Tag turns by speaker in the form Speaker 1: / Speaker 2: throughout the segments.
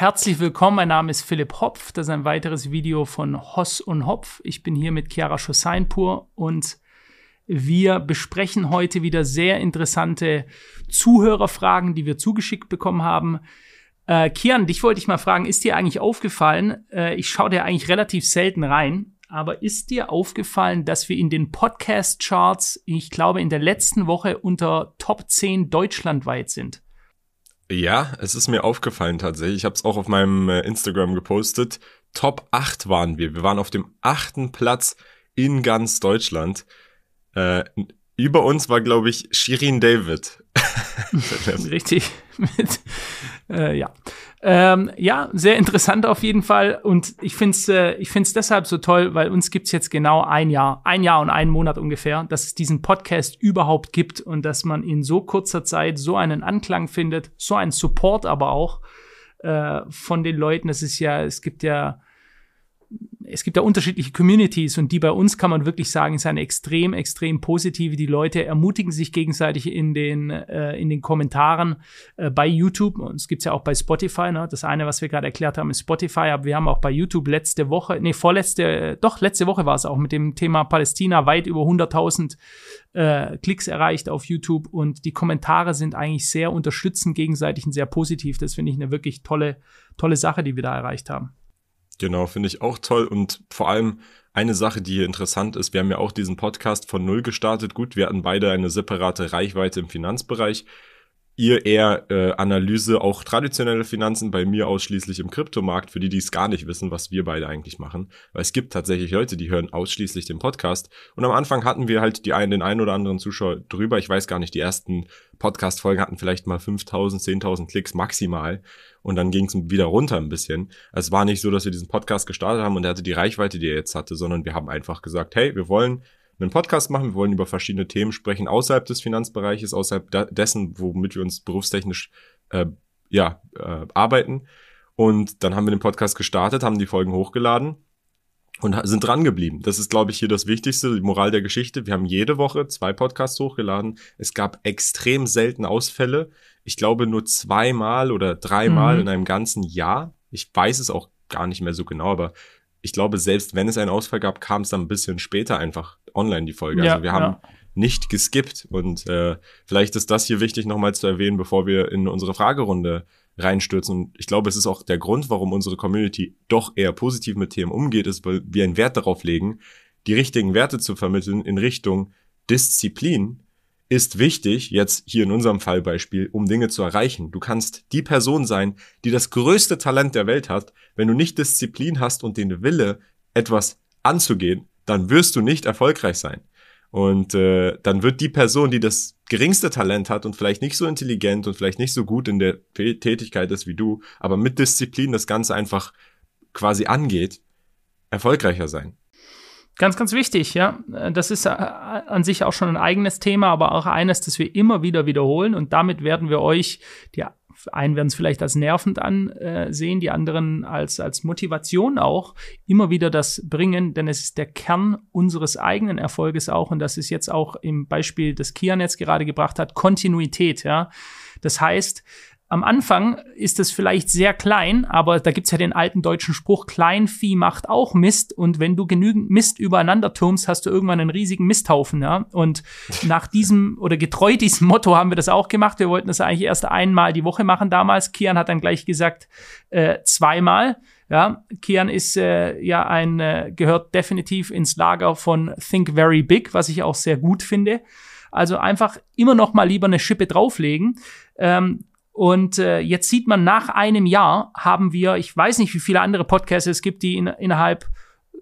Speaker 1: herzlich willkommen. Mein Name ist Philipp Hopf. Das ist ein weiteres Video von Hoss und Hopf. Ich bin hier mit Chiara Schosseinpur und wir besprechen heute wieder sehr interessante Zuhörerfragen, die wir zugeschickt bekommen haben. Äh, Kian, dich wollte ich mal fragen, ist dir eigentlich aufgefallen, äh, ich schaue dir eigentlich relativ selten rein, aber ist dir aufgefallen, dass wir in den Podcast-Charts, ich glaube, in der letzten Woche unter Top 10 deutschlandweit sind?
Speaker 2: Ja, es ist mir aufgefallen tatsächlich. Ich habe es auch auf meinem äh, Instagram gepostet. Top 8 waren wir. Wir waren auf dem achten Platz in ganz Deutschland. Äh, über uns war, glaube ich, Shirin David.
Speaker 1: Richtig. Mit, äh, ja. Ähm, ja, sehr interessant auf jeden Fall. Und ich finde es äh, ich find's deshalb so toll, weil uns gibt's jetzt genau ein Jahr, ein Jahr und einen Monat ungefähr, dass es diesen Podcast überhaupt gibt und dass man in so kurzer Zeit so einen Anklang findet, so einen Support aber auch äh, von den Leuten. Es ist ja, es gibt ja es gibt ja unterschiedliche Communities und die bei uns kann man wirklich sagen, ist eine extrem, extrem positive. Die Leute ermutigen sich gegenseitig in den, äh, in den Kommentaren äh, bei YouTube. Und es gibt's ja auch bei Spotify. Ne? Das eine, was wir gerade erklärt haben, ist Spotify. Aber wir haben auch bei YouTube letzte Woche, nee, vorletzte, doch, letzte Woche war es auch mit dem Thema Palästina weit über 100.000 äh, Klicks erreicht auf YouTube. Und die Kommentare sind eigentlich sehr unterstützend gegenseitig und sehr positiv. Das finde ich eine wirklich tolle, tolle Sache, die wir da erreicht haben.
Speaker 2: Genau, finde ich auch toll und vor allem eine Sache, die hier interessant ist, wir haben ja auch diesen Podcast von Null gestartet. Gut, wir hatten beide eine separate Reichweite im Finanzbereich. Ihr eher äh, Analyse, auch traditionelle Finanzen, bei mir ausschließlich im Kryptomarkt, für die, die es gar nicht wissen, was wir beide eigentlich machen. Weil es gibt tatsächlich Leute, die hören ausschließlich den Podcast. Und am Anfang hatten wir halt die einen, den einen oder anderen Zuschauer drüber. Ich weiß gar nicht, die ersten Podcast-Folgen hatten vielleicht mal 5000, 10.000 Klicks maximal und dann ging es wieder runter ein bisschen. Es war nicht so, dass wir diesen Podcast gestartet haben und er hatte die Reichweite, die er jetzt hatte, sondern wir haben einfach gesagt, hey, wir wollen einen Podcast machen, wir wollen über verschiedene Themen sprechen, außerhalb des Finanzbereiches, außerhalb dessen, womit wir uns berufstechnisch äh, ja, äh, arbeiten. Und dann haben wir den Podcast gestartet, haben die Folgen hochgeladen und sind dran geblieben. Das ist, glaube ich, hier das Wichtigste, die Moral der Geschichte. Wir haben jede Woche zwei Podcasts hochgeladen. Es gab extrem selten Ausfälle. Ich glaube nur zweimal oder dreimal mhm. in einem ganzen Jahr. Ich weiß es auch gar nicht mehr so genau, aber ich glaube, selbst wenn es einen Ausfall gab, kam es dann ein bisschen später einfach online die Folge. Ja, also wir haben ja. nicht geskippt und äh, vielleicht ist das hier wichtig nochmal zu erwähnen, bevor wir in unsere Fragerunde reinstürzen. Und ich glaube, es ist auch der Grund, warum unsere Community doch eher positiv mit Themen umgeht, ist, weil wir einen Wert darauf legen, die richtigen Werte zu vermitteln in Richtung Disziplin ist wichtig, jetzt hier in unserem Fallbeispiel, um Dinge zu erreichen. Du kannst die Person sein, die das größte Talent der Welt hat. Wenn du nicht Disziplin hast und den Wille, etwas anzugehen, dann wirst du nicht erfolgreich sein. Und äh, dann wird die Person, die das geringste Talent hat und vielleicht nicht so intelligent und vielleicht nicht so gut in der Tätigkeit ist wie du, aber mit Disziplin das Ganze einfach quasi angeht, erfolgreicher sein.
Speaker 1: Ganz, ganz wichtig, ja. Das ist äh, an sich auch schon ein eigenes Thema, aber auch eines, das wir immer wieder wiederholen. Und damit werden wir euch, die einen werden es vielleicht als nervend ansehen, die anderen als, als Motivation auch, immer wieder das bringen, denn es ist der Kern unseres eigenen Erfolges auch. Und das ist jetzt auch im Beispiel, das Kian jetzt gerade gebracht hat, Kontinuität, ja. Das heißt, am Anfang ist es vielleicht sehr klein, aber da gibt's ja den alten deutschen Spruch, Kleinvieh macht auch Mist und wenn du genügend Mist übereinander turmst, hast du irgendwann einen riesigen Misthaufen, ja. Und nach diesem oder getreu diesem Motto haben wir das auch gemacht. Wir wollten das eigentlich erst einmal die Woche machen damals. Kian hat dann gleich gesagt, äh, zweimal. Ja, Kian ist äh, ja ein, äh, gehört definitiv ins Lager von Think Very Big, was ich auch sehr gut finde. Also einfach immer noch mal lieber eine Schippe drauflegen. Ähm, und äh, jetzt sieht man, nach einem Jahr haben wir, ich weiß nicht, wie viele andere Podcasts es gibt, die in, innerhalb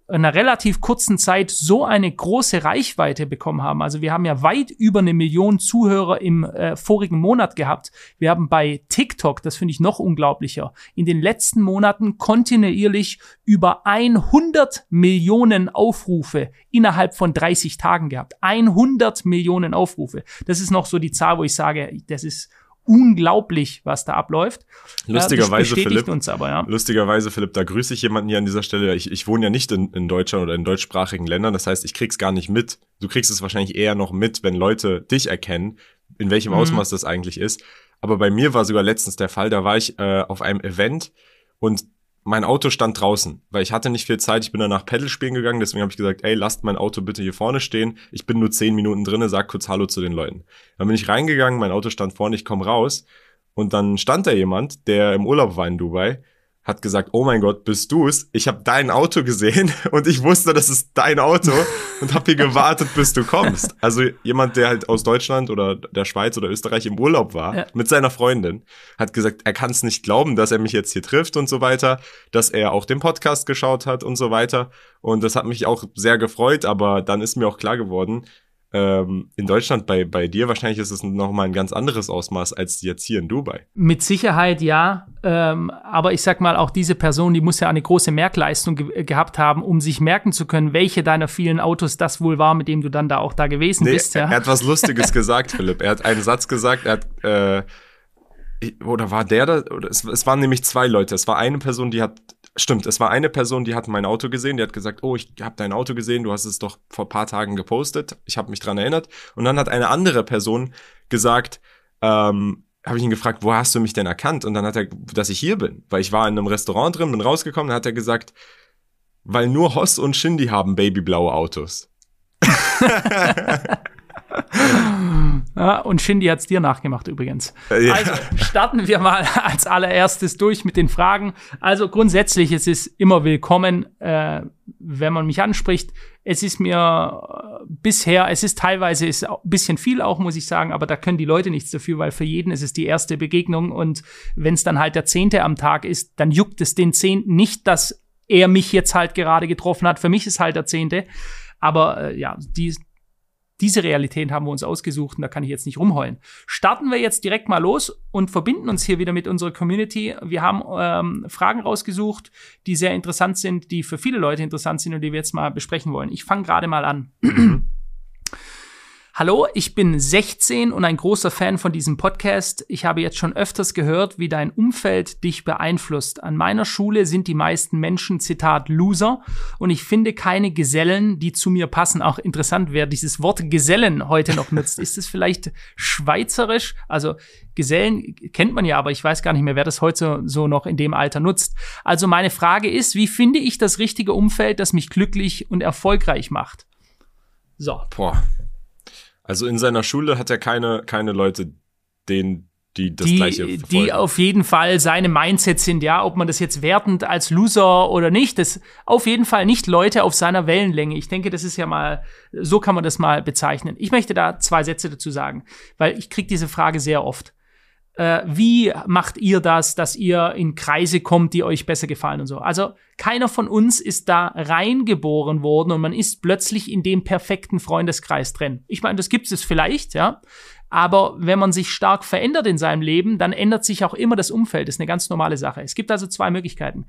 Speaker 1: einer relativ kurzen Zeit so eine große Reichweite bekommen haben. Also wir haben ja weit über eine Million Zuhörer im äh, vorigen Monat gehabt. Wir haben bei TikTok, das finde ich noch unglaublicher, in den letzten Monaten kontinuierlich über 100 Millionen Aufrufe innerhalb von 30 Tagen gehabt. 100 Millionen Aufrufe. Das ist noch so die Zahl, wo ich sage, das ist unglaublich, was da abläuft.
Speaker 2: Lustigerweise, Philipp,
Speaker 1: aber, ja.
Speaker 2: lustigerweise, Philipp, da grüße ich jemanden hier an dieser Stelle. Ich, ich wohne ja nicht in, in Deutschland oder in deutschsprachigen Ländern. Das heißt, ich krieg's gar nicht mit. Du kriegst es wahrscheinlich eher noch mit, wenn Leute dich erkennen, in welchem mhm. Ausmaß das eigentlich ist. Aber bei mir war sogar letztens der Fall, da war ich äh, auf einem Event und mein Auto stand draußen, weil ich hatte nicht viel Zeit. Ich bin danach Pedal spielen gegangen, deswegen habe ich gesagt, ey, lasst mein Auto bitte hier vorne stehen. Ich bin nur zehn Minuten drinne, sag kurz Hallo zu den Leuten. Dann bin ich reingegangen, mein Auto stand vorne, ich komme raus und dann stand da jemand, der im Urlaub war in Dubai hat gesagt, oh mein Gott, bist du's? Ich habe dein Auto gesehen und ich wusste, das ist dein Auto und habe hier gewartet, bis du kommst. Also jemand, der halt aus Deutschland oder der Schweiz oder Österreich im Urlaub war ja. mit seiner Freundin, hat gesagt, er kann es nicht glauben, dass er mich jetzt hier trifft und so weiter, dass er auch den Podcast geschaut hat und so weiter. Und das hat mich auch sehr gefreut, aber dann ist mir auch klar geworden, ähm, in Deutschland bei, bei dir wahrscheinlich ist es nochmal ein ganz anderes Ausmaß als jetzt hier in Dubai.
Speaker 1: Mit Sicherheit ja, ähm, aber ich sag mal, auch diese Person, die muss ja eine große Merkleistung ge gehabt haben, um sich merken zu können, welche deiner vielen Autos das wohl war, mit dem du dann da auch da gewesen nee, bist. Ja?
Speaker 2: Er, er hat was Lustiges gesagt, Philipp. Er hat einen Satz gesagt, er hat äh, oder war der da? Oder es, es waren nämlich zwei Leute. Es war eine Person, die hat Stimmt, es war eine Person, die hat mein Auto gesehen, die hat gesagt, oh, ich habe dein Auto gesehen, du hast es doch vor paar Tagen gepostet, ich habe mich dran erinnert. Und dann hat eine andere Person gesagt, ähm, habe ich ihn gefragt, wo hast du mich denn erkannt? Und dann hat er, dass ich hier bin, weil ich war in einem Restaurant drin, bin rausgekommen, dann hat er gesagt, weil nur Hoss und Shindy haben babyblaue Autos.
Speaker 1: Ja, und Shindy hat es dir nachgemacht übrigens. Ja. Also starten wir mal als allererstes durch mit den Fragen. Also grundsätzlich, es ist immer willkommen, äh, wenn man mich anspricht. Es ist mir äh, bisher, es ist teilweise ist ein bisschen viel auch, muss ich sagen, aber da können die Leute nichts dafür, weil für jeden ist es die erste Begegnung und wenn es dann halt der Zehnte am Tag ist, dann juckt es den Zehnten nicht, dass er mich jetzt halt gerade getroffen hat. Für mich ist halt der Zehnte. Aber äh, ja, die, diese Realität haben wir uns ausgesucht und da kann ich jetzt nicht rumheulen. Starten wir jetzt direkt mal los und verbinden uns hier wieder mit unserer Community. Wir haben ähm, Fragen rausgesucht, die sehr interessant sind, die für viele Leute interessant sind und die wir jetzt mal besprechen wollen. Ich fange gerade mal an. Hallo, ich bin 16 und ein großer Fan von diesem Podcast. Ich habe jetzt schon öfters gehört, wie dein Umfeld dich beeinflusst. An meiner Schule sind die meisten Menschen, Zitat, Loser und ich finde keine Gesellen, die zu mir passen. Auch interessant, wer dieses Wort Gesellen heute noch nutzt. Ist es vielleicht schweizerisch? Also Gesellen kennt man ja, aber ich weiß gar nicht mehr, wer das heute so noch in dem Alter nutzt. Also meine Frage ist, wie finde ich das richtige Umfeld, das mich glücklich und erfolgreich macht?
Speaker 2: So. Boah. Also in seiner Schule hat er keine, keine Leute, denen die das
Speaker 1: die,
Speaker 2: gleiche
Speaker 1: verfolgen. Die auf jeden Fall seine Mindset sind, ja, ob man das jetzt wertend als Loser oder nicht, das auf jeden Fall nicht Leute auf seiner Wellenlänge. Ich denke, das ist ja mal, so kann man das mal bezeichnen. Ich möchte da zwei Sätze dazu sagen, weil ich kriege diese Frage sehr oft äh, wie macht ihr das, dass ihr in Kreise kommt, die euch besser gefallen und so. Also keiner von uns ist da reingeboren worden und man ist plötzlich in dem perfekten Freundeskreis drin. Ich meine, das gibt es vielleicht, ja. Aber wenn man sich stark verändert in seinem Leben, dann ändert sich auch immer das Umfeld. Das ist eine ganz normale Sache. Es gibt also zwei Möglichkeiten.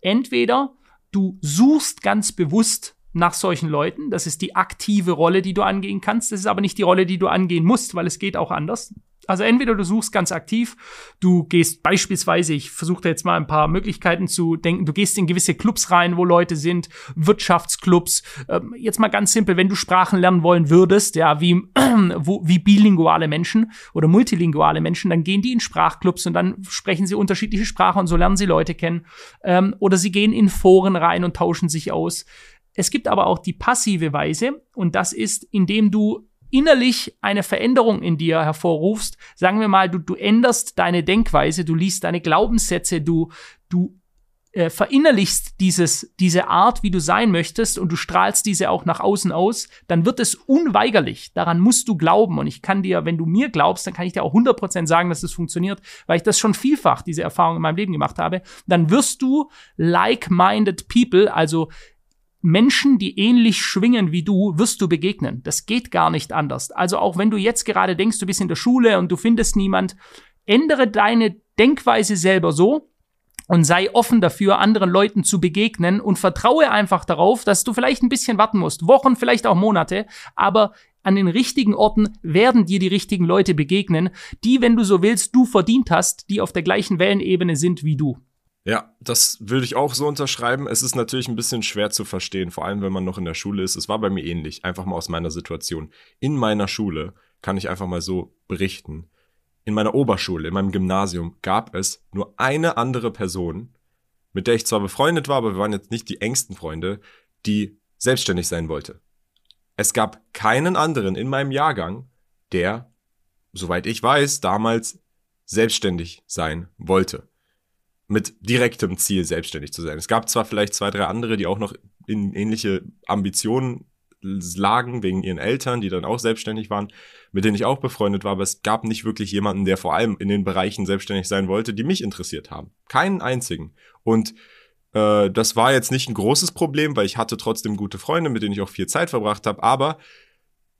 Speaker 1: Entweder du suchst ganz bewusst nach solchen Leuten. Das ist die aktive Rolle, die du angehen kannst. Das ist aber nicht die Rolle, die du angehen musst, weil es geht auch anders. Also entweder du suchst ganz aktiv, du gehst beispielsweise, ich versuche jetzt mal ein paar Möglichkeiten zu denken, du gehst in gewisse Clubs rein, wo Leute sind, Wirtschaftsclubs. Ähm, jetzt mal ganz simpel, wenn du Sprachen lernen wollen würdest, ja, wie, wo, wie bilinguale Menschen oder multilinguale Menschen, dann gehen die in Sprachclubs und dann sprechen sie unterschiedliche Sprachen und so lernen sie Leute kennen. Ähm, oder sie gehen in Foren rein und tauschen sich aus. Es gibt aber auch die passive Weise und das ist, indem du innerlich eine Veränderung in dir hervorrufst, sagen wir mal, du, du änderst deine Denkweise, du liest deine Glaubenssätze, du, du äh, verinnerlichst dieses, diese Art, wie du sein möchtest und du strahlst diese auch nach außen aus, dann wird es unweigerlich. Daran musst du glauben. Und ich kann dir, wenn du mir glaubst, dann kann ich dir auch 100% sagen, dass das funktioniert, weil ich das schon vielfach, diese Erfahrung in meinem Leben gemacht habe. Dann wirst du like-minded people, also Menschen, die ähnlich schwingen wie du, wirst du begegnen. Das geht gar nicht anders. Also auch wenn du jetzt gerade denkst, du bist in der Schule und du findest niemand, ändere deine Denkweise selber so und sei offen dafür, anderen Leuten zu begegnen und vertraue einfach darauf, dass du vielleicht ein bisschen warten musst. Wochen, vielleicht auch Monate, aber an den richtigen Orten werden dir die richtigen Leute begegnen, die, wenn du so willst, du verdient hast, die auf der gleichen Wellenebene sind wie du.
Speaker 2: Ja, das würde ich auch so unterschreiben. Es ist natürlich ein bisschen schwer zu verstehen, vor allem wenn man noch in der Schule ist. Es war bei mir ähnlich, einfach mal aus meiner Situation. In meiner Schule kann ich einfach mal so berichten. In meiner Oberschule, in meinem Gymnasium gab es nur eine andere Person, mit der ich zwar befreundet war, aber wir waren jetzt nicht die engsten Freunde, die selbstständig sein wollte. Es gab keinen anderen in meinem Jahrgang, der, soweit ich weiß, damals selbstständig sein wollte. Mit direktem Ziel, selbstständig zu sein. Es gab zwar vielleicht zwei, drei andere, die auch noch in ähnliche Ambitionen lagen wegen ihren Eltern, die dann auch selbstständig waren, mit denen ich auch befreundet war, aber es gab nicht wirklich jemanden, der vor allem in den Bereichen selbstständig sein wollte, die mich interessiert haben. Keinen einzigen. Und äh, das war jetzt nicht ein großes Problem, weil ich hatte trotzdem gute Freunde, mit denen ich auch viel Zeit verbracht habe, aber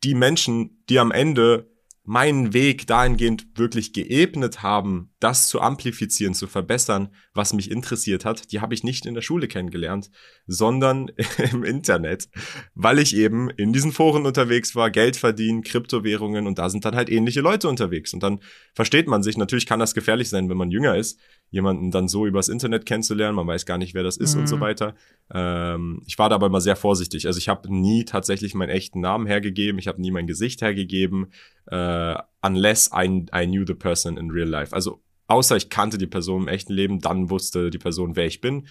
Speaker 2: die Menschen, die am Ende meinen Weg dahingehend wirklich geebnet haben, das zu amplifizieren, zu verbessern, was mich interessiert hat, die habe ich nicht in der Schule kennengelernt, sondern im Internet, weil ich eben in diesen Foren unterwegs war, Geld verdienen, Kryptowährungen und da sind dann halt ähnliche Leute unterwegs und dann versteht man sich. Natürlich kann das gefährlich sein, wenn man jünger ist, jemanden dann so übers Internet kennenzulernen, man weiß gar nicht, wer das ist mhm. und so mhm. weiter. Ähm, ich war dabei mal sehr vorsichtig. Also ich habe nie tatsächlich meinen echten Namen hergegeben, ich habe nie mein Gesicht hergegeben, äh, unless I, I knew the person in real life. Also außer ich kannte die Person im echten Leben, dann wusste die Person, wer ich bin.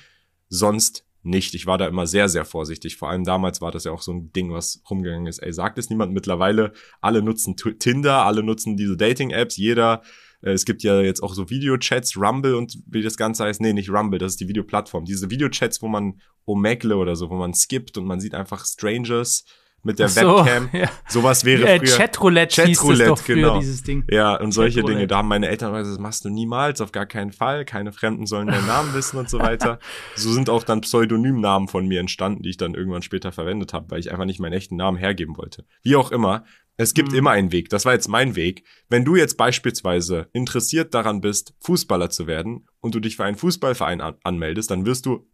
Speaker 2: Sonst nicht. Ich war da immer sehr, sehr vorsichtig. Vor allem damals war das ja auch so ein Ding, was rumgegangen ist. Ey, sagt es niemand mittlerweile. Alle nutzen Tinder, alle nutzen diese Dating-Apps. Jeder es gibt ja jetzt auch so Videochats, Rumble und wie das Ganze heißt. Nee, nicht Rumble, das ist die Videoplattform. Diese Videochats, wo man Omegle oder so, wo man skippt und man sieht einfach Strangers mit der so, Webcam. Ja. Sowas wäre
Speaker 1: ja, früher. Chatroulette, Chatroulette doch früher,
Speaker 2: genau. dieses Ding. Ja, und solche Dinge. Da haben meine Eltern gesagt, das machst du niemals, auf gar keinen Fall. Keine Fremden sollen deinen Namen wissen und so weiter. So sind auch dann Pseudonymnamen von mir entstanden, die ich dann irgendwann später verwendet habe, weil ich einfach nicht meinen echten Namen hergeben wollte. Wie auch immer. Es gibt mhm. immer einen Weg. Das war jetzt mein Weg. Wenn du jetzt beispielsweise interessiert daran bist, Fußballer zu werden und du dich für einen Fußballverein an anmeldest, dann wirst du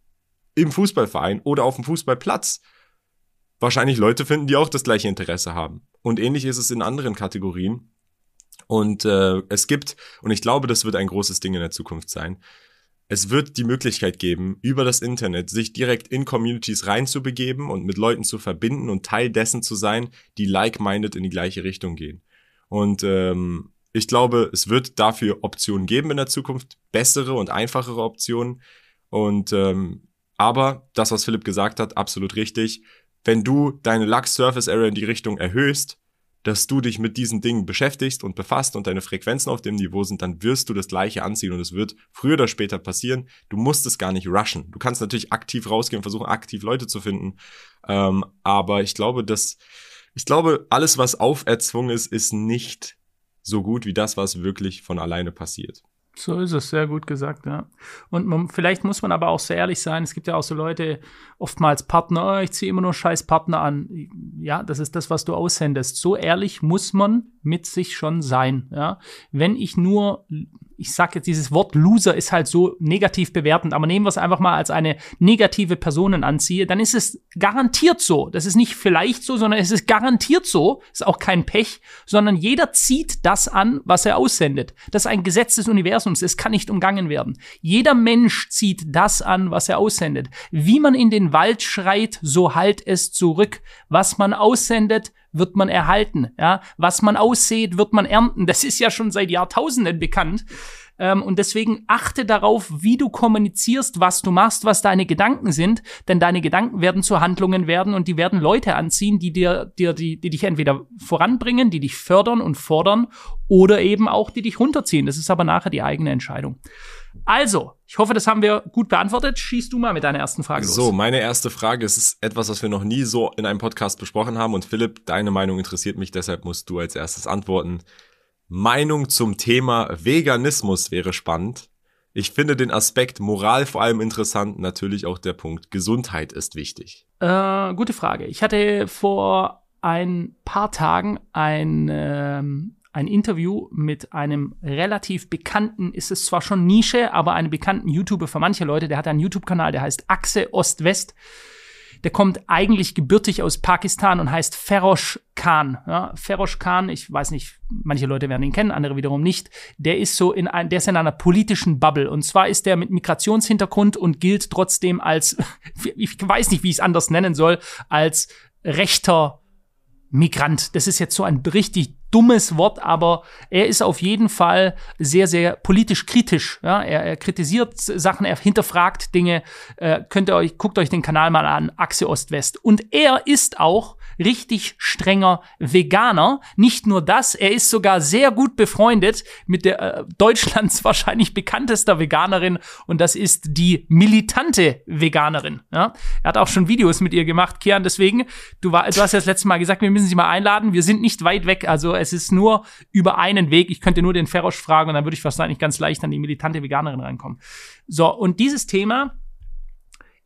Speaker 2: im Fußballverein oder auf dem Fußballplatz wahrscheinlich Leute finden, die auch das gleiche Interesse haben. Und ähnlich ist es in anderen Kategorien. Und äh, es gibt, und ich glaube, das wird ein großes Ding in der Zukunft sein, es wird die Möglichkeit geben, über das Internet sich direkt in Communities reinzubegeben und mit Leuten zu verbinden und Teil dessen zu sein, die like-minded in die gleiche Richtung gehen. Und ähm, ich glaube, es wird dafür Optionen geben in der Zukunft, bessere und einfachere Optionen. Und ähm, aber das, was Philipp gesagt hat, absolut richtig. Wenn du deine Lux Surface Area in die Richtung erhöhst, dass du dich mit diesen Dingen beschäftigst und befasst und deine Frequenzen auf dem Niveau sind, dann wirst du das Gleiche anziehen und es wird früher oder später passieren. Du musst es gar nicht rushen. Du kannst natürlich aktiv rausgehen und versuchen, aktiv Leute zu finden. Ähm, aber ich glaube, dass, ich glaube, alles, was auferzwungen ist, ist nicht so gut wie das, was wirklich von alleine passiert.
Speaker 1: So ist es, sehr gut gesagt, ja. Und man, vielleicht muss man aber auch sehr ehrlich sein. Es gibt ja auch so Leute, oftmals Partner, oh, ich ziehe immer nur scheiß Partner an. Ja, das ist das, was du aussendest. So ehrlich muss man mit sich schon sein, ja. Wenn ich nur ich sag jetzt, dieses Wort Loser ist halt so negativ bewertend, aber nehmen wir es einfach mal als eine negative Personen anziehe, dann ist es garantiert so. Das ist nicht vielleicht so, sondern es ist garantiert so. Ist auch kein Pech, sondern jeder zieht das an, was er aussendet. Das ist ein Gesetz des Universums. Es kann nicht umgangen werden. Jeder Mensch zieht das an, was er aussendet. Wie man in den Wald schreit, so halt es zurück. Was man aussendet, wird man erhalten. Ja? Was man aussät, wird man ernten. Das ist ja schon seit Jahrtausenden bekannt. Ähm, und deswegen achte darauf, wie du kommunizierst, was du machst, was deine Gedanken sind, denn deine Gedanken werden zu Handlungen werden und die werden Leute anziehen, die dir, dir die, die dich entweder voranbringen, die dich fördern und fordern oder eben auch die dich runterziehen. Das ist aber nachher die eigene Entscheidung. Also, ich hoffe, das haben wir gut beantwortet. Schieß du mal mit deiner ersten Frage
Speaker 2: los. So, meine erste Frage es ist etwas, was wir noch nie so in einem Podcast besprochen haben. Und Philipp, deine Meinung interessiert mich, deshalb musst du als erstes antworten. Meinung zum Thema Veganismus wäre spannend. Ich finde den Aspekt Moral vor allem interessant. Natürlich auch der Punkt Gesundheit ist wichtig.
Speaker 1: Äh, gute Frage. Ich hatte vor ein paar Tagen ein ähm, ein Interview mit einem relativ bekannten, ist es zwar schon Nische, aber einen bekannten YouTuber für manche Leute, der hat einen YouTube-Kanal, der heißt Achse Ost-West. Der kommt eigentlich gebürtig aus Pakistan und heißt Ferosh Khan. Ja, Ferosh Khan, ich weiß nicht, manche Leute werden ihn kennen, andere wiederum nicht. Der ist so in ein, der ist in einer politischen Bubble. Und zwar ist der mit Migrationshintergrund und gilt trotzdem als, ich weiß nicht, wie ich es anders nennen soll, als rechter Migrant. Das ist jetzt so ein richtig dummes Wort, aber er ist auf jeden Fall sehr, sehr politisch kritisch. Ja? Er, er kritisiert Sachen, er hinterfragt Dinge. Äh, könnt ihr euch, guckt euch den Kanal mal an, Achse Ost-West. Und er ist auch richtig strenger Veganer. Nicht nur das, er ist sogar sehr gut befreundet mit der äh, Deutschlands wahrscheinlich bekanntester Veganerin und das ist die militante Veganerin. Ja? Er hat auch schon Videos mit ihr gemacht, Kian. Deswegen, du, war, du hast ja das letzte Mal gesagt, wir müssen sie mal einladen. Wir sind nicht weit weg, also es ist nur über einen Weg. Ich könnte nur den Ferrosch fragen und dann würde ich wahrscheinlich ganz leicht an die militante Veganerin reinkommen. So, und dieses Thema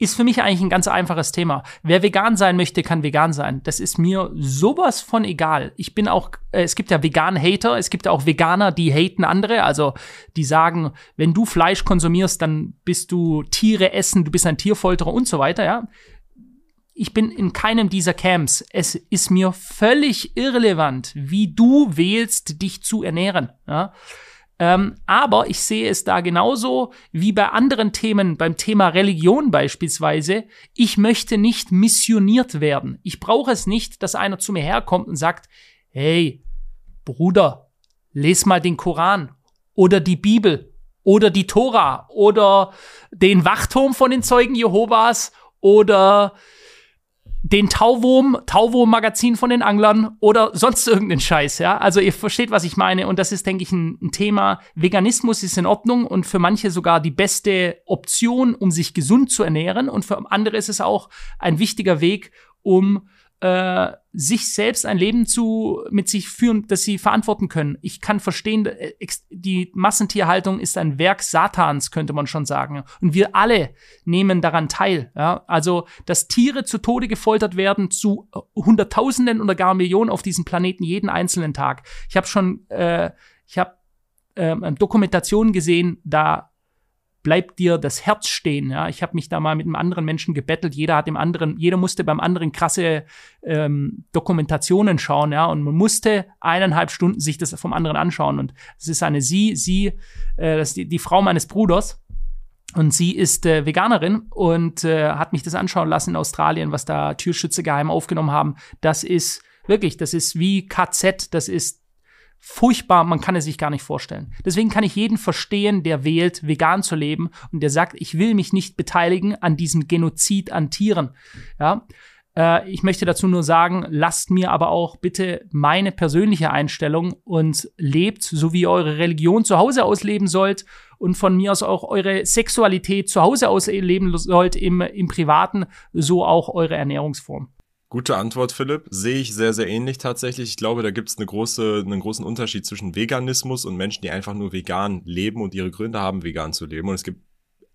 Speaker 1: ist für mich eigentlich ein ganz einfaches Thema. Wer vegan sein möchte, kann vegan sein. Das ist mir sowas von egal. Ich bin auch, äh, es gibt ja Vegan-Hater, es gibt auch Veganer, die haten andere, also die sagen, wenn du Fleisch konsumierst, dann bist du Tiere essen, du bist ein Tierfolterer und so weiter, ja. Ich bin in keinem dieser Camps. Es ist mir völlig irrelevant, wie du wählst, dich zu ernähren. Ja? Ähm, aber ich sehe es da genauso wie bei anderen Themen, beim Thema Religion beispielsweise. Ich möchte nicht missioniert werden. Ich brauche es nicht, dass einer zu mir herkommt und sagt, hey, Bruder, les mal den Koran oder die Bibel oder die Tora oder den Wachturm von den Zeugen Jehovas oder den Tauwurm, Tauwurm-Magazin von den Anglern oder sonst irgendeinen Scheiß, ja. Also ihr versteht, was ich meine. Und das ist, denke ich, ein, ein, Thema. Veganismus ist in Ordnung und für manche sogar die beste Option, um sich gesund zu ernähren. Und für andere ist es auch ein wichtiger Weg, um äh, sich selbst ein Leben zu mit sich führen, das sie verantworten können. Ich kann verstehen, äh, die Massentierhaltung ist ein Werk Satans, könnte man schon sagen. Und wir alle nehmen daran teil. Ja? Also, dass Tiere zu Tode gefoltert werden, zu Hunderttausenden oder gar Millionen auf diesem Planeten jeden einzelnen Tag. Ich habe schon, äh, ich habe äh, Dokumentationen gesehen, da bleibt dir das Herz stehen. Ja, ich habe mich da mal mit einem anderen Menschen gebettelt. Jeder hat dem anderen, jeder musste beim anderen krasse ähm, Dokumentationen schauen. Ja, und man musste eineinhalb Stunden sich das vom anderen anschauen. Und es ist eine sie, sie, äh, das ist die, die Frau meines Bruders. Und sie ist äh, Veganerin und äh, hat mich das anschauen lassen in Australien, was da Türschütze geheim aufgenommen haben. Das ist wirklich, das ist wie KZ, das ist furchtbar, man kann es sich gar nicht vorstellen. Deswegen kann ich jeden verstehen, der wählt, vegan zu leben und der sagt, ich will mich nicht beteiligen an diesem Genozid an Tieren. Ja, äh, ich möchte dazu nur sagen, lasst mir aber auch bitte meine persönliche Einstellung und lebt, so wie ihr eure Religion zu Hause ausleben sollt und von mir aus auch eure Sexualität zu Hause ausleben sollt im, im Privaten, so auch eure Ernährungsform.
Speaker 2: Gute Antwort, Philipp. Sehe ich sehr, sehr ähnlich tatsächlich. Ich glaube, da gibt es eine große, einen großen Unterschied zwischen Veganismus und Menschen, die einfach nur vegan leben und ihre Gründe haben, vegan zu leben. Und es gibt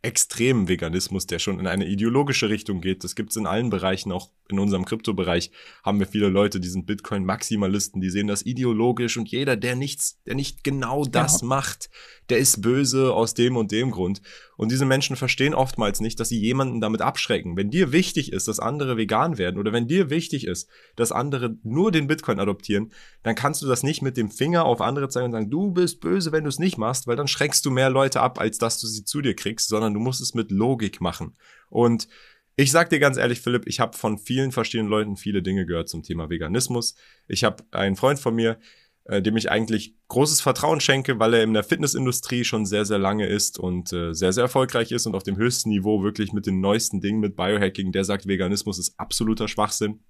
Speaker 2: extremen Veganismus, der schon in eine ideologische Richtung geht. Das gibt's in allen Bereichen, auch in unserem Kryptobereich haben wir viele Leute, die sind Bitcoin-Maximalisten, die sehen das ideologisch und jeder, der nichts, der nicht genau das genau. macht, der ist böse aus dem und dem Grund. Und diese Menschen verstehen oftmals nicht, dass sie jemanden damit abschrecken. Wenn dir wichtig ist, dass andere vegan werden oder wenn dir wichtig ist, dass andere nur den Bitcoin adoptieren, dann kannst du das nicht mit dem Finger auf andere zeigen und sagen, du bist böse, wenn du es nicht machst, weil dann schreckst du mehr Leute ab, als dass du sie zu dir kriegst, sondern du musst es mit Logik machen. Und ich sag dir ganz ehrlich, Philipp, ich habe von vielen verschiedenen Leuten viele Dinge gehört zum Thema Veganismus. Ich habe einen Freund von mir, äh, dem ich eigentlich großes Vertrauen schenke, weil er in der Fitnessindustrie schon sehr, sehr lange ist und äh, sehr, sehr erfolgreich ist und auf dem höchsten Niveau wirklich mit den neuesten Dingen, mit Biohacking, der sagt, Veganismus ist absoluter Schwachsinn.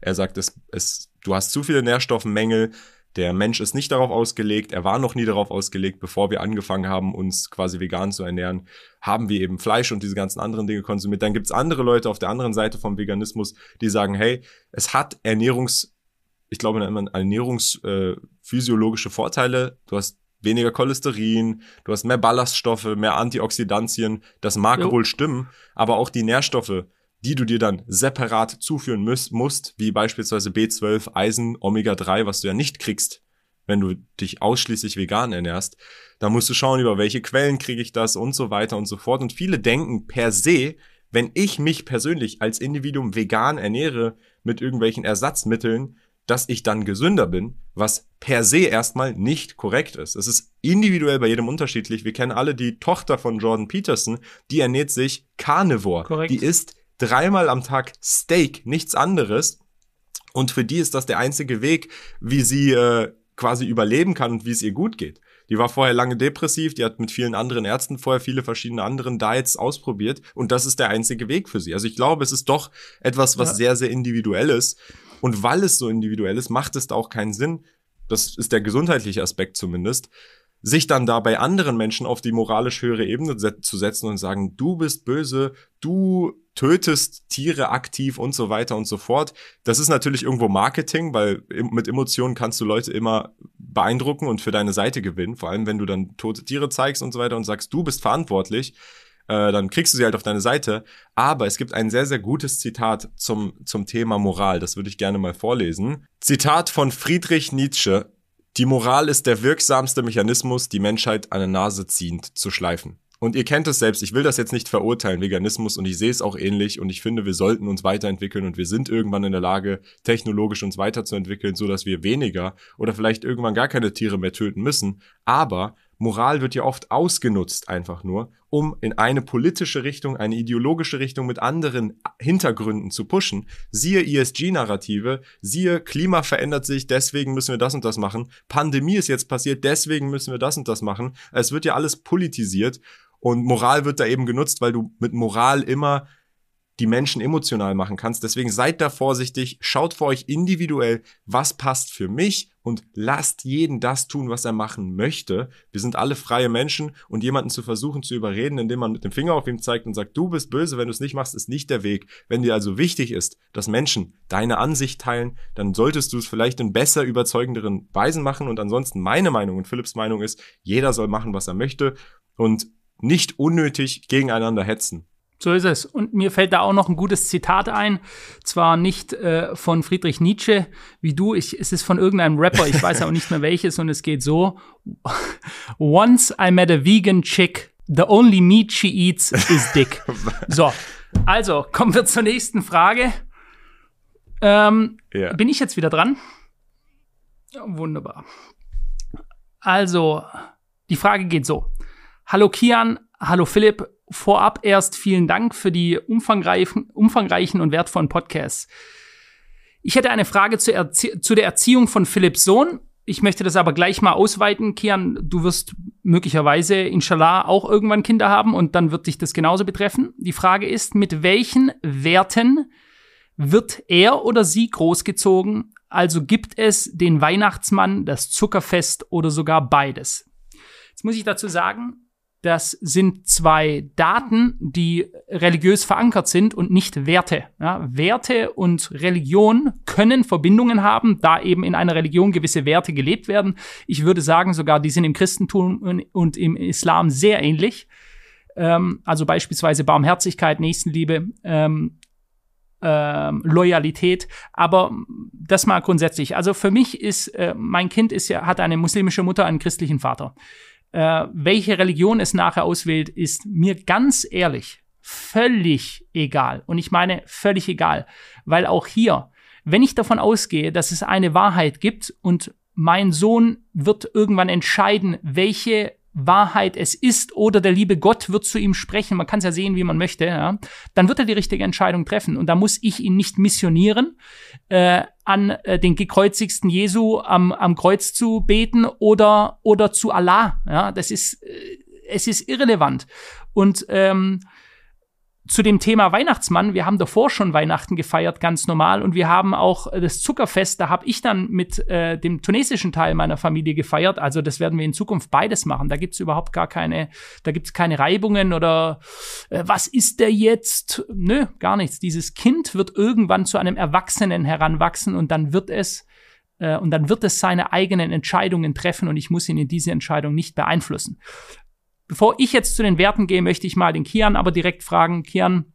Speaker 2: Er sagt, es, es, du hast zu viele Nährstoffmängel, der Mensch ist nicht darauf ausgelegt, er war noch nie darauf ausgelegt, bevor wir angefangen haben, uns quasi vegan zu ernähren, haben wir eben Fleisch und diese ganzen anderen Dinge konsumiert. Dann gibt's andere Leute auf der anderen Seite vom Veganismus, die sagen, hey, es hat Ernährungs- ich glaube, ernährungsphysiologische äh, Vorteile. Du hast weniger Cholesterin, du hast mehr Ballaststoffe, mehr Antioxidantien. Das mag jo. wohl stimmen, aber auch die Nährstoffe, die du dir dann separat zuführen müsst, musst, wie beispielsweise B12, Eisen, Omega-3, was du ja nicht kriegst, wenn du dich ausschließlich vegan ernährst. Da musst du schauen, über welche Quellen kriege ich das und so weiter und so fort. Und viele denken per se, wenn ich mich persönlich als Individuum vegan ernähre mit irgendwelchen Ersatzmitteln, dass ich dann gesünder bin, was per se erstmal nicht korrekt ist. Es ist individuell bei jedem unterschiedlich. Wir kennen alle die Tochter von Jordan Peterson, die ernährt sich Carnivore. Korrekt. Die isst dreimal am Tag Steak, nichts anderes. Und für die ist das der einzige Weg, wie sie äh, quasi überleben kann und wie es ihr gut geht. Die war vorher lange depressiv, die hat mit vielen anderen Ärzten vorher viele verschiedene anderen Diets ausprobiert und das ist der einzige Weg für sie. Also ich glaube, es ist doch etwas, was ja. sehr, sehr individuell ist. Und weil es so individuell ist, macht es da auch keinen Sinn, das ist der gesundheitliche Aspekt zumindest, sich dann da bei anderen Menschen auf die moralisch höhere Ebene zu setzen und sagen, du bist böse, du tötest Tiere aktiv und so weiter und so fort. Das ist natürlich irgendwo Marketing, weil mit Emotionen kannst du Leute immer beeindrucken und für deine Seite gewinnen. Vor allem, wenn du dann tote Tiere zeigst und so weiter und sagst, du bist verantwortlich, äh, dann kriegst du sie halt auf deine Seite. Aber es gibt ein sehr, sehr gutes Zitat zum, zum Thema Moral. Das würde ich gerne mal vorlesen. Zitat von Friedrich Nietzsche. Die Moral ist der wirksamste Mechanismus, die Menschheit an der Nase ziehend zu schleifen. Und ihr kennt es selbst, ich will das jetzt nicht verurteilen, Veganismus, und ich sehe es auch ähnlich und ich finde, wir sollten uns weiterentwickeln und wir sind irgendwann in der Lage, technologisch uns weiterzuentwickeln, so dass wir weniger oder vielleicht irgendwann gar keine Tiere mehr töten müssen. Aber Moral wird ja oft ausgenutzt einfach nur, um in eine politische Richtung, eine ideologische Richtung mit anderen Hintergründen zu pushen. Siehe ESG-Narrative, siehe Klima verändert sich, deswegen müssen wir das und das machen. Pandemie ist jetzt passiert, deswegen müssen wir das und das machen. Es wird ja alles politisiert und Moral wird da eben genutzt, weil du mit Moral immer die Menschen emotional machen kannst. Deswegen seid da vorsichtig, schaut für euch individuell, was passt für mich und lasst jeden das tun, was er machen möchte. Wir sind alle freie Menschen und jemanden zu versuchen zu überreden, indem man mit dem Finger auf ihn zeigt und sagt, du bist böse, wenn du es nicht machst, ist nicht der Weg. Wenn dir also wichtig ist, dass Menschen deine Ansicht teilen, dann solltest du es vielleicht in besser überzeugenderen Weisen machen und ansonsten meine Meinung und Philipps Meinung ist, jeder soll machen, was er möchte und nicht unnötig gegeneinander hetzen.
Speaker 1: So ist es. Und mir fällt da auch noch ein gutes Zitat ein. Zwar nicht äh, von Friedrich Nietzsche wie du, ich, es ist von irgendeinem Rapper, ich weiß auch nicht mehr welches, und es geht so. Once I met a vegan chick, the only meat she eats is dick. So, also kommen wir zur nächsten Frage. Ähm, ja. Bin ich jetzt wieder dran? wunderbar. Also, die Frage geht so. Hallo Kian, hallo Philipp, vorab erst vielen Dank für die umfangreichen, umfangreichen und wertvollen Podcasts. Ich hätte eine Frage zu, zu der Erziehung von Philipps Sohn. Ich möchte das aber gleich mal ausweiten. Kian, du wirst möglicherweise, inshallah, auch irgendwann Kinder haben und dann wird dich das genauso betreffen. Die Frage ist, mit welchen Werten wird er oder sie großgezogen? Also gibt es den Weihnachtsmann, das Zuckerfest oder sogar beides? Jetzt muss ich dazu sagen, das sind zwei Daten, die religiös verankert sind und nicht Werte. Ja, Werte und Religion können Verbindungen haben, da eben in einer Religion gewisse Werte gelebt werden. Ich würde sagen sogar, die sind im Christentum und im Islam sehr ähnlich. Ähm, also beispielsweise Barmherzigkeit, Nächstenliebe, ähm, ähm, Loyalität. Aber das mal grundsätzlich. Also für mich ist, äh, mein Kind ist ja, hat eine muslimische Mutter, einen christlichen Vater. Äh, welche Religion es nachher auswählt, ist mir ganz ehrlich völlig egal. Und ich meine völlig egal, weil auch hier, wenn ich davon ausgehe, dass es eine Wahrheit gibt und mein Sohn wird irgendwann entscheiden, welche Wahrheit es ist oder der liebe Gott wird zu ihm sprechen, man kann es ja sehen, wie man möchte, ja, dann wird er die richtige Entscheidung treffen. Und da muss ich ihn nicht missionieren, äh, an äh, den gekreuzigsten Jesu am, am Kreuz zu beten oder, oder zu Allah. Ja, das ist, äh, es ist irrelevant. Und ähm, zu dem Thema Weihnachtsmann, wir haben davor schon Weihnachten gefeiert, ganz normal, und wir haben auch äh, das Zuckerfest, da habe ich dann mit äh, dem tunesischen Teil meiner Familie gefeiert. Also das werden wir in Zukunft beides machen. Da gibt's überhaupt gar keine, da gibt's keine Reibungen oder äh, was ist der jetzt? Nö, gar nichts. Dieses Kind wird irgendwann zu einem Erwachsenen heranwachsen und dann wird es äh, und dann wird es seine eigenen Entscheidungen treffen und ich muss ihn in diese Entscheidung nicht beeinflussen. Bevor ich jetzt zu den Werten gehe, möchte ich mal den Kian aber direkt fragen, Kian,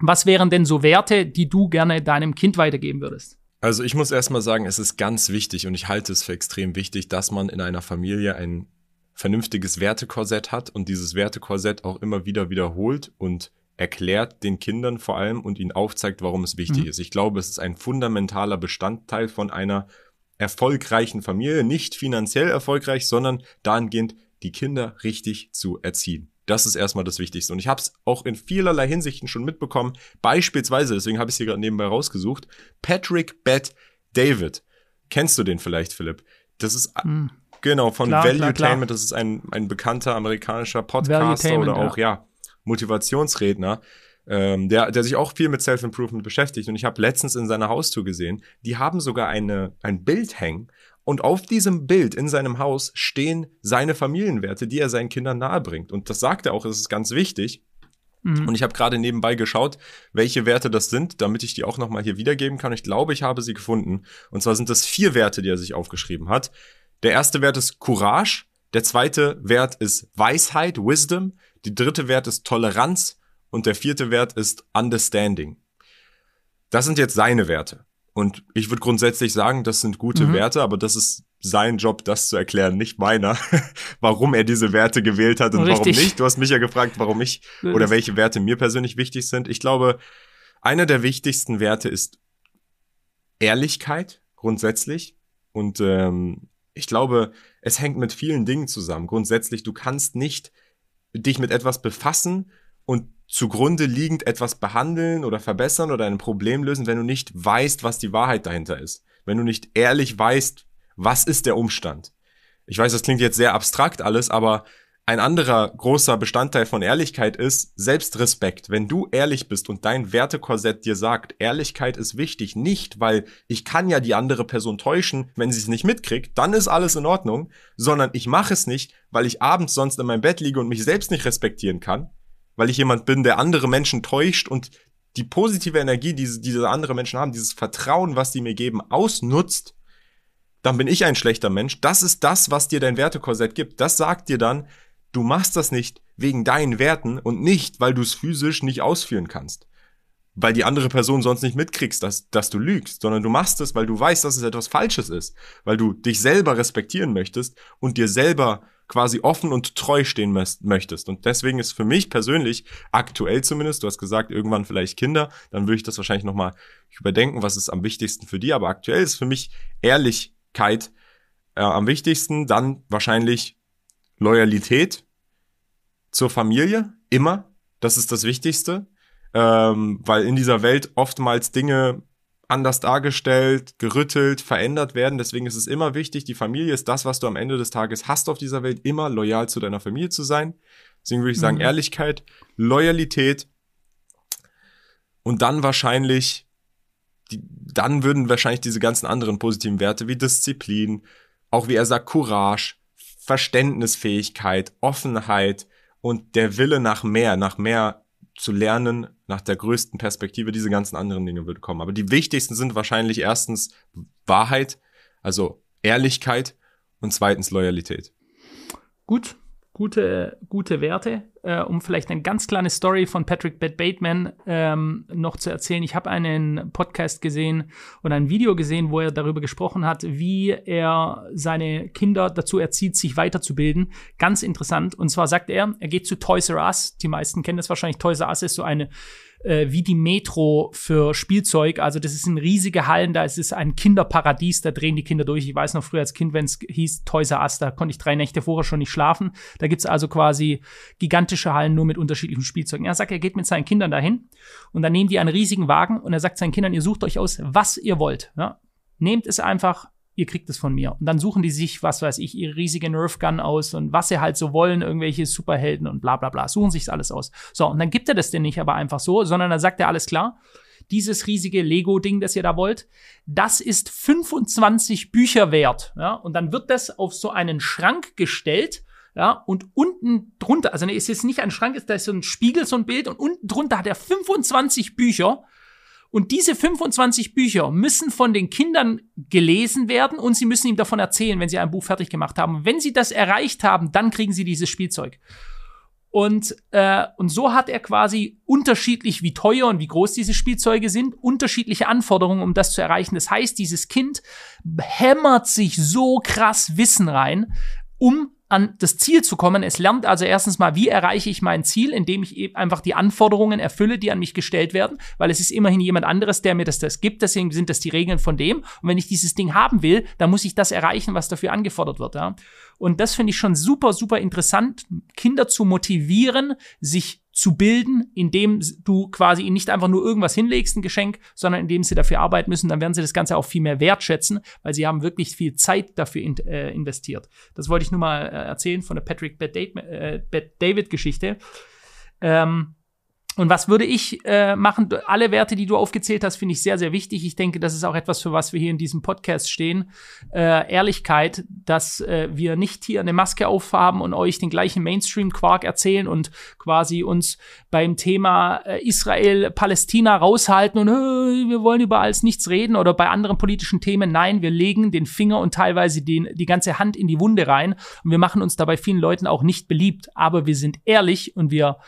Speaker 1: was wären denn so Werte, die du gerne deinem Kind weitergeben würdest?
Speaker 2: Also ich muss erstmal sagen, es ist ganz wichtig und ich halte es für extrem wichtig, dass man in einer Familie ein vernünftiges Wertekorsett hat und dieses Wertekorsett auch immer wieder wiederholt und erklärt den Kindern vor allem und ihnen aufzeigt, warum es wichtig mhm. ist. Ich glaube, es ist ein fundamentaler Bestandteil von einer erfolgreichen Familie, nicht finanziell erfolgreich, sondern dahingehend, die Kinder richtig zu erziehen. Das ist erstmal das Wichtigste. Und ich habe es auch in vielerlei Hinsichten schon mitbekommen. Beispielsweise, deswegen habe ich es hier gerade nebenbei rausgesucht, Patrick Bett David. Kennst du den vielleicht, Philipp? Das ist hm. genau von klar, Value Tainment, das ist ein, ein bekannter amerikanischer Podcaster oder auch, ja, ja Motivationsredner, ähm, der, der sich auch viel mit Self-Improvement beschäftigt. Und ich habe letztens in seiner Haustür gesehen, die haben sogar eine, ein Bild hängen. Und auf diesem Bild in seinem Haus stehen seine Familienwerte, die er seinen Kindern nahebringt. Und das sagt er auch, das ist ganz wichtig. Mhm. Und ich habe gerade nebenbei geschaut, welche Werte das sind, damit ich die auch nochmal hier wiedergeben kann. Ich glaube, ich habe sie gefunden. Und zwar sind das vier Werte, die er sich aufgeschrieben hat. Der erste Wert ist Courage. Der zweite Wert ist Weisheit, Wisdom. Die dritte Wert ist Toleranz und der vierte Wert ist Understanding. Das sind jetzt seine Werte. Und ich würde grundsätzlich sagen, das sind gute mhm. Werte, aber das ist sein Job, das zu erklären, nicht meiner, warum er diese Werte gewählt hat und Richtig. warum nicht. Du hast mich ja gefragt, warum ich oder welche Werte mir persönlich wichtig sind. Ich glaube, einer der wichtigsten Werte ist Ehrlichkeit grundsätzlich. Und ähm, ich glaube, es hängt mit vielen Dingen zusammen. Grundsätzlich, du kannst nicht dich mit etwas befassen und zugrunde liegend etwas behandeln oder verbessern oder ein Problem lösen, wenn du nicht weißt, was die Wahrheit dahinter ist. Wenn du nicht ehrlich weißt, was ist der Umstand. Ich weiß, das klingt jetzt sehr abstrakt alles, aber ein anderer großer Bestandteil von Ehrlichkeit ist Selbstrespekt. Wenn du ehrlich bist und dein Wertekorsett dir sagt, Ehrlichkeit ist wichtig, nicht weil ich kann ja die andere Person täuschen, wenn sie es nicht mitkriegt, dann ist alles in Ordnung, sondern ich mache es nicht, weil ich abends sonst in meinem Bett liege und mich selbst nicht respektieren kann, weil ich jemand bin, der andere Menschen täuscht und die positive Energie, die diese andere Menschen haben, dieses Vertrauen, was die mir geben, ausnutzt, dann bin ich ein schlechter Mensch. Das ist das, was dir dein Wertekorsett gibt. Das sagt dir dann, du machst das nicht wegen deinen Werten und nicht, weil du es physisch nicht ausführen kannst. Weil die andere Person sonst nicht mitkriegst, dass, dass du lügst, sondern du machst es, weil du weißt, dass es etwas Falsches ist, weil du dich selber respektieren möchtest und dir selber quasi offen und treu stehen möchtest. Und deswegen ist für mich persönlich, aktuell zumindest, du hast gesagt, irgendwann vielleicht Kinder, dann würde ich das wahrscheinlich nochmal überdenken, was ist am wichtigsten für die. Aber aktuell ist für mich Ehrlichkeit äh, am wichtigsten, dann wahrscheinlich Loyalität zur Familie, immer. Das ist das Wichtigste. Ähm, weil in dieser Welt oftmals Dinge anders dargestellt, gerüttelt, verändert werden. Deswegen ist es immer wichtig, die Familie ist das, was du am Ende des Tages hast auf dieser Welt, immer loyal zu deiner Familie zu sein. Deswegen würde ich sagen, mhm. Ehrlichkeit, Loyalität und dann wahrscheinlich, die, dann würden wahrscheinlich diese ganzen anderen positiven Werte wie Disziplin, auch wie er sagt, Courage, Verständnisfähigkeit, Offenheit und der Wille nach mehr, nach mehr zu lernen nach der größten Perspektive. Diese ganzen anderen Dinge würden kommen. Aber die wichtigsten sind wahrscheinlich erstens Wahrheit, also Ehrlichkeit und zweitens Loyalität.
Speaker 1: Gut, gute, gute Werte. Äh, um vielleicht eine ganz kleine Story von Patrick Bateman ähm, noch zu erzählen. Ich habe einen Podcast gesehen und ein Video gesehen, wo er darüber gesprochen hat, wie er seine Kinder dazu erzieht, sich weiterzubilden. Ganz interessant. Und zwar sagt er, er geht zu Toys R Us. Die meisten kennen das wahrscheinlich. Toys R Us ist so eine äh, wie die Metro für Spielzeug. Also das ist ein riesige Hallen, da ist es ein Kinderparadies, da drehen die Kinder durch. Ich weiß noch früher als Kind, wenn es hieß Toys R Us, da konnte ich drei Nächte vorher schon nicht schlafen. Da gibt's also quasi gigantische Hallen nur mit unterschiedlichen Spielzeugen. Er sagt, er geht mit seinen Kindern dahin und dann nehmen die einen riesigen Wagen und er sagt seinen Kindern, ihr sucht euch aus, was ihr wollt. Ja? Nehmt es einfach, ihr kriegt es von mir. Und dann suchen die sich, was weiß ich, ihre riesige Nerf Gun aus und was sie halt so wollen, irgendwelche Superhelden und bla bla bla. Suchen sich alles aus. So, und dann gibt er das denn nicht aber einfach so, sondern dann sagt er alles klar. Dieses riesige Lego-Ding, das ihr da wollt, das ist 25 Bücher wert. Ja? Und dann wird das auf so einen Schrank gestellt. Ja, und unten drunter, also es ist nicht ein Schrank, da ist so ein Spiegel, so ein Bild, und unten drunter hat er 25 Bücher und diese 25 Bücher müssen von den Kindern gelesen werden und sie müssen ihm davon erzählen, wenn sie ein Buch fertig gemacht haben. Wenn sie das erreicht haben, dann kriegen sie dieses Spielzeug. Und, äh, und so hat er quasi unterschiedlich, wie teuer und wie groß diese Spielzeuge sind, unterschiedliche Anforderungen, um das zu erreichen. Das heißt, dieses Kind hämmert sich so krass Wissen rein, um an das Ziel zu kommen. Es lernt also erstens mal, wie erreiche ich mein Ziel, indem ich eben einfach die Anforderungen erfülle, die an mich gestellt werden, weil es ist immerhin jemand anderes, der mir das, das gibt. Deswegen sind das die Regeln von dem. Und wenn ich dieses Ding haben will, dann muss ich das erreichen, was dafür angefordert wird. Ja? Und das finde ich schon super, super interessant, Kinder zu motivieren, sich zu bilden, indem du quasi ihnen nicht einfach nur irgendwas hinlegst, ein Geschenk, sondern indem sie dafür arbeiten müssen, dann werden sie das Ganze auch viel mehr wertschätzen, weil sie haben wirklich viel Zeit dafür in, äh, investiert. Das wollte ich nur mal äh, erzählen von der Patrick Bad-David-Geschichte. Äh, ähm, und was würde ich äh, machen? Alle Werte, die du aufgezählt hast, finde ich sehr, sehr wichtig. Ich denke, das ist auch etwas, für was wir hier in diesem Podcast stehen. Äh, Ehrlichkeit, dass äh, wir nicht hier eine Maske aufhaben und euch den gleichen Mainstream-Quark erzählen und quasi uns beim Thema äh, Israel-Palästina raushalten und wir wollen über alles nichts reden oder bei anderen politischen Themen. Nein, wir legen den Finger und teilweise den, die ganze Hand in die Wunde rein und wir machen uns dabei vielen Leuten auch nicht beliebt. Aber wir sind ehrlich und wir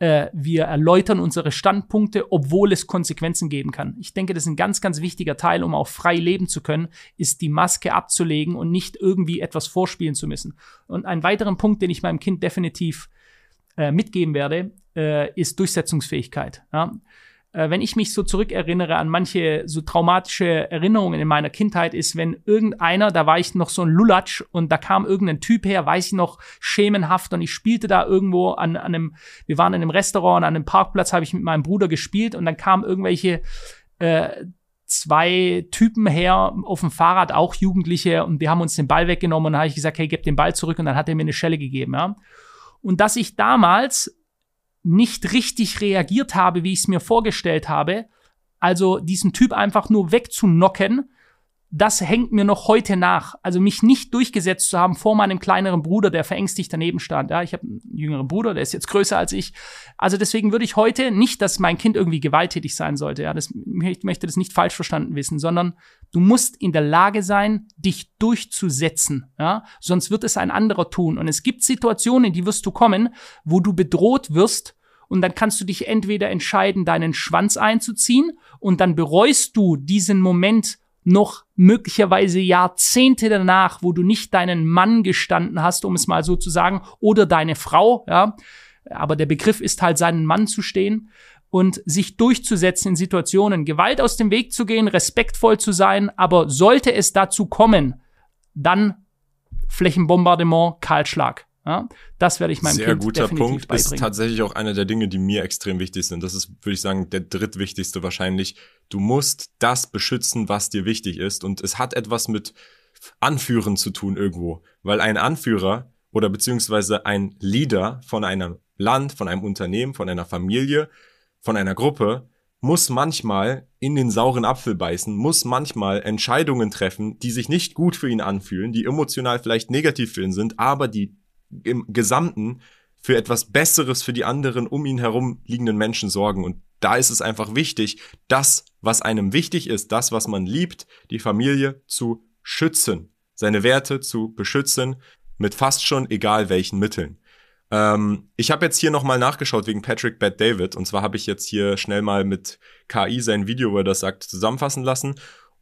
Speaker 1: äh, wir erläutern unsere Standpunkte, obwohl es Konsequenzen geben kann. Ich denke, das ist ein ganz, ganz wichtiger Teil, um auch frei leben zu können, ist die Maske abzulegen und nicht irgendwie etwas vorspielen zu müssen. Und einen weiteren Punkt, den ich meinem Kind definitiv äh, mitgeben werde, äh, ist Durchsetzungsfähigkeit. Ja? Äh, wenn ich mich so zurückerinnere an manche so traumatische Erinnerungen in meiner Kindheit, ist, wenn irgendeiner, da war ich noch so ein Lulatsch und da kam irgendein Typ her, weiß ich noch, schemenhaft und ich spielte da irgendwo an, an einem, wir waren in einem Restaurant, an einem Parkplatz, habe ich mit meinem Bruder gespielt und dann kamen irgendwelche äh, zwei Typen her auf dem Fahrrad, auch Jugendliche, und wir haben uns den Ball weggenommen und dann habe ich gesagt, hey, gib den Ball zurück und dann hat er mir eine Schelle gegeben, ja. Und dass ich damals nicht richtig reagiert habe, wie ich es mir vorgestellt habe. Also diesen Typ einfach nur wegzunocken, das hängt mir noch heute nach. Also mich nicht durchgesetzt zu haben vor meinem kleineren Bruder, der verängstigt daneben stand. Ja, ich habe einen jüngeren Bruder, der ist jetzt größer als ich. Also deswegen würde ich heute nicht, dass mein Kind irgendwie gewalttätig sein sollte. Ja, das, ich möchte das nicht falsch verstanden wissen, sondern du musst in der Lage sein, dich durchzusetzen. Ja, sonst wird es ein anderer tun. Und es gibt Situationen, in die wirst du kommen, wo du bedroht wirst und dann kannst du dich entweder entscheiden, deinen Schwanz einzuziehen und dann bereust du diesen Moment noch möglicherweise Jahrzehnte danach, wo du nicht deinen Mann gestanden hast, um es mal so zu sagen, oder deine Frau, ja. Aber der Begriff ist halt, seinen Mann zu stehen und sich durchzusetzen in Situationen, Gewalt aus dem Weg zu gehen, respektvoll zu sein, aber sollte es dazu kommen, dann Flächenbombardement, Kahlschlag. Ja, das werde ich meinem
Speaker 2: Sehr
Speaker 1: Kind
Speaker 2: guter
Speaker 1: definitiv
Speaker 2: Punkt.
Speaker 1: beibringen.
Speaker 2: Ist tatsächlich auch einer der Dinge, die mir extrem wichtig sind. Das ist, würde ich sagen, der drittwichtigste wahrscheinlich. Du musst das beschützen, was dir wichtig ist. Und es hat etwas mit Anführen zu tun irgendwo. Weil ein Anführer oder beziehungsweise ein Leader von einem Land, von einem Unternehmen, von einer Familie, von einer Gruppe muss manchmal in den sauren Apfel beißen, muss manchmal Entscheidungen treffen, die sich nicht gut für ihn anfühlen, die emotional vielleicht negativ für ihn sind, aber die im Gesamten für etwas Besseres für die anderen um ihn herum liegenden Menschen sorgen. Und da ist es einfach wichtig, das, was einem wichtig ist, das, was man liebt, die Familie zu schützen, seine Werte zu beschützen, mit fast schon egal welchen Mitteln. Ähm, ich habe jetzt hier nochmal nachgeschaut wegen Patrick Bad David. Und zwar habe ich jetzt hier schnell mal mit KI sein Video, wo er das sagt, zusammenfassen lassen.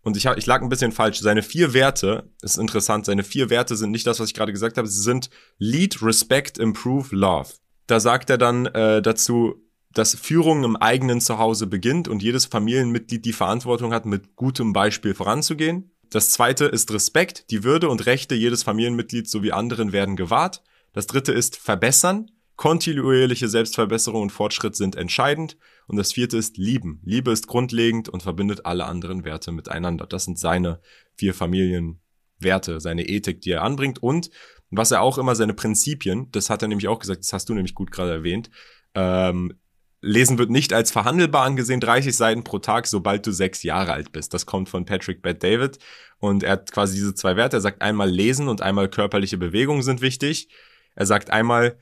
Speaker 2: Und ich, hab, ich lag ein bisschen falsch. Seine vier Werte, ist interessant, seine vier Werte sind nicht das, was ich gerade gesagt habe. Sie sind Lead, Respect, Improve, Love. Da sagt er dann äh, dazu, dass Führung im eigenen Zuhause beginnt und jedes Familienmitglied die Verantwortung hat, mit gutem Beispiel voranzugehen. Das zweite ist Respekt. Die Würde und Rechte jedes Familienmitglieds sowie anderen werden gewahrt. Das dritte ist Verbessern. Kontinuierliche Selbstverbesserung und Fortschritt sind entscheidend. Und das vierte ist Lieben. Liebe ist grundlegend und verbindet alle anderen Werte miteinander. Das sind seine vier Familienwerte, seine Ethik, die er anbringt. Und was er auch immer, seine Prinzipien, das hat er nämlich auch gesagt, das hast du nämlich gut gerade erwähnt. Ähm, Lesen wird nicht als verhandelbar angesehen, 30 Seiten pro Tag, sobald du sechs Jahre alt bist. Das kommt von Patrick Bad David. Und er hat quasi diese zwei Werte. Er sagt einmal Lesen und einmal körperliche Bewegungen sind wichtig. Er sagt einmal,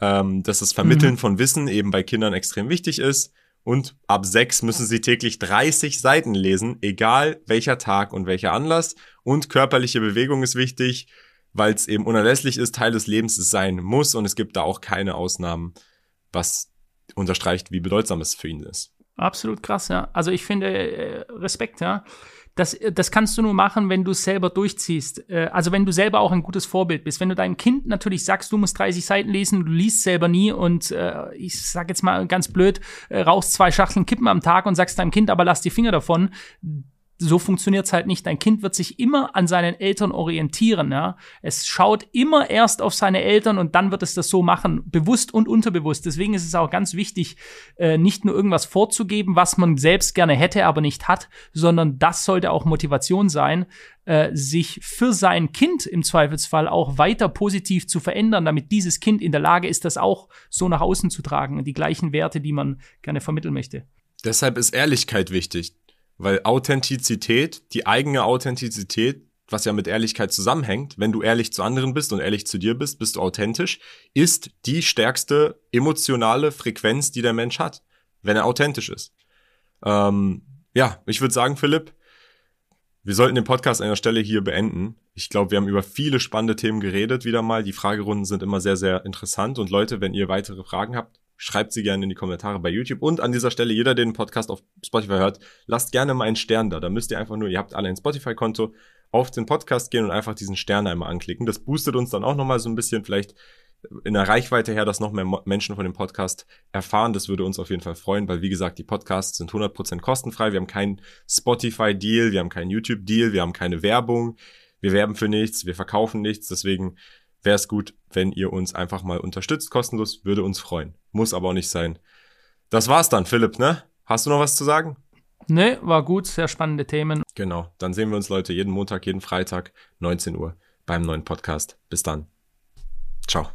Speaker 2: ähm, dass das Vermitteln mhm. von Wissen eben bei Kindern extrem wichtig ist. Und ab sechs müssen sie täglich 30 Seiten lesen, egal welcher Tag und welcher Anlass. Und körperliche Bewegung ist wichtig, weil es eben unerlässlich ist, Teil des Lebens sein muss. Und es gibt da auch keine Ausnahmen, was unterstreicht, wie bedeutsam es für ihn ist.
Speaker 1: Absolut krass, ja. Also ich finde äh, Respekt, ja das, das kannst du nur machen, wenn du es selber durchziehst. Äh, also wenn du selber auch ein gutes Vorbild bist. Wenn du deinem Kind natürlich sagst, du musst 30 Seiten lesen, du liest selber nie und äh, ich sag jetzt mal ganz blöd, äh, rauchst zwei Schachteln Kippen am Tag und sagst deinem Kind, aber lass die Finger davon, so funktioniert's halt nicht. Dein Kind wird sich immer an seinen Eltern orientieren. Ja? Es schaut immer erst auf seine Eltern und dann wird es das so machen, bewusst und unterbewusst. Deswegen ist es auch ganz wichtig, äh, nicht nur irgendwas vorzugeben, was man selbst gerne hätte, aber nicht hat, sondern das sollte auch Motivation sein, äh, sich für sein Kind im Zweifelsfall auch weiter positiv zu verändern, damit dieses Kind in der Lage ist, das auch so nach außen zu tragen, die gleichen Werte, die man gerne vermitteln möchte.
Speaker 2: Deshalb ist Ehrlichkeit wichtig. Weil Authentizität, die eigene Authentizität, was ja mit Ehrlichkeit zusammenhängt, wenn du ehrlich zu anderen bist und ehrlich zu dir bist, bist du authentisch, ist die stärkste emotionale Frequenz, die der Mensch hat, wenn er authentisch ist. Ähm, ja, ich würde sagen, Philipp, wir sollten den Podcast an der Stelle hier beenden. Ich glaube, wir haben über viele spannende Themen geredet wieder mal. Die Fragerunden sind immer sehr, sehr interessant. Und Leute, wenn ihr weitere Fragen habt, Schreibt sie gerne in die Kommentare bei YouTube. Und an dieser Stelle, jeder, der den Podcast auf Spotify hört, lasst gerne mal einen Stern da. Da müsst ihr einfach nur, ihr habt alle ein Spotify-Konto, auf den Podcast gehen und einfach diesen Stern einmal anklicken. Das boostet uns dann auch nochmal so ein bisschen, vielleicht in der Reichweite her, dass noch mehr Menschen von dem Podcast erfahren. Das würde uns auf jeden Fall freuen, weil wie gesagt, die Podcasts sind 100% kostenfrei. Wir haben keinen Spotify-Deal, wir haben keinen YouTube-Deal, wir haben keine Werbung. Wir werben für nichts, wir verkaufen nichts. Deswegen wäre es gut, wenn ihr uns einfach mal unterstützt, kostenlos, würde uns freuen. Muss aber auch nicht sein. Das war's dann, Philipp, ne? Hast du noch was zu sagen?
Speaker 1: Ne, war gut, sehr spannende Themen.
Speaker 2: Genau, dann sehen wir uns Leute jeden Montag, jeden Freitag, 19 Uhr beim neuen Podcast. Bis dann. Ciao.